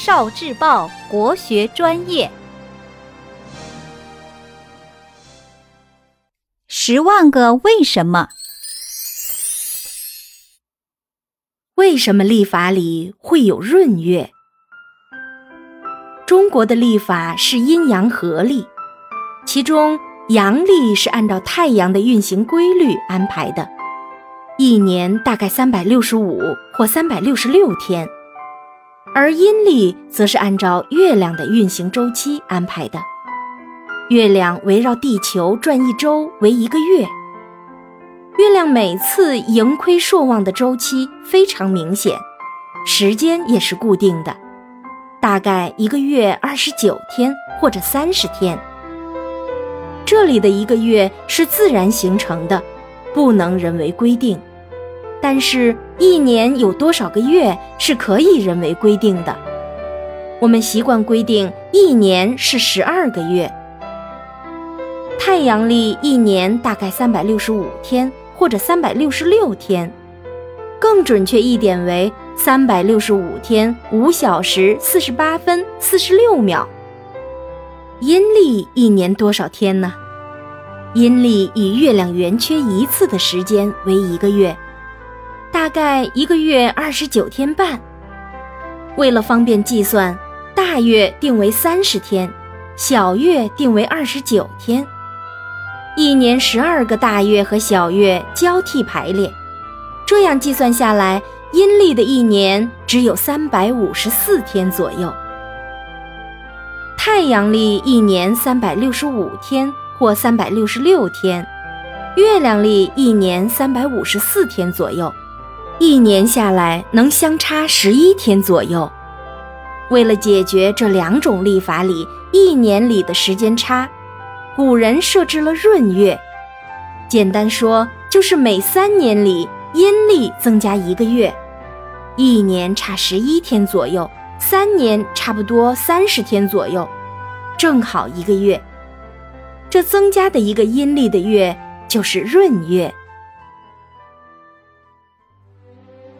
少智报国学专业，十万个为什么？为什么历法里会有闰月？中国的历法是阴阳合历，其中阳历是按照太阳的运行规律安排的，一年大概三百六十五或三百六十六天。而阴历则是按照月亮的运行周期安排的，月亮围绕地球转一周为一个月。月亮每次盈亏朔望的周期非常明显，时间也是固定的，大概一个月二十九天或者三十天。这里的一个月是自然形成的，不能人为规定。但是，一年有多少个月是可以人为规定的？我们习惯规定一年是十二个月。太阳历一年大概三百六十五天或者三百六十六天，更准确一点为三百六十五天五小时四十八分四十六秒。阴历一年多少天呢？阴历以月亮圆缺一次的时间为一个月。大概一个月二十九天半。为了方便计算，大月定为三十天，小月定为二十九天。一年十二个大月和小月交替排列，这样计算下来，阴历的一年只有三百五十四天左右。太阳历一年三百六十五天或三百六十六天，月亮历一年三百五十四天左右。一年下来能相差十一天左右。为了解决这两种历法里一年里的时间差，古人设置了闰月。简单说，就是每三年里阴历增加一个月，一年差十一天左右，三年差不多三十天左右，正好一个月。这增加的一个阴历的月就是闰月。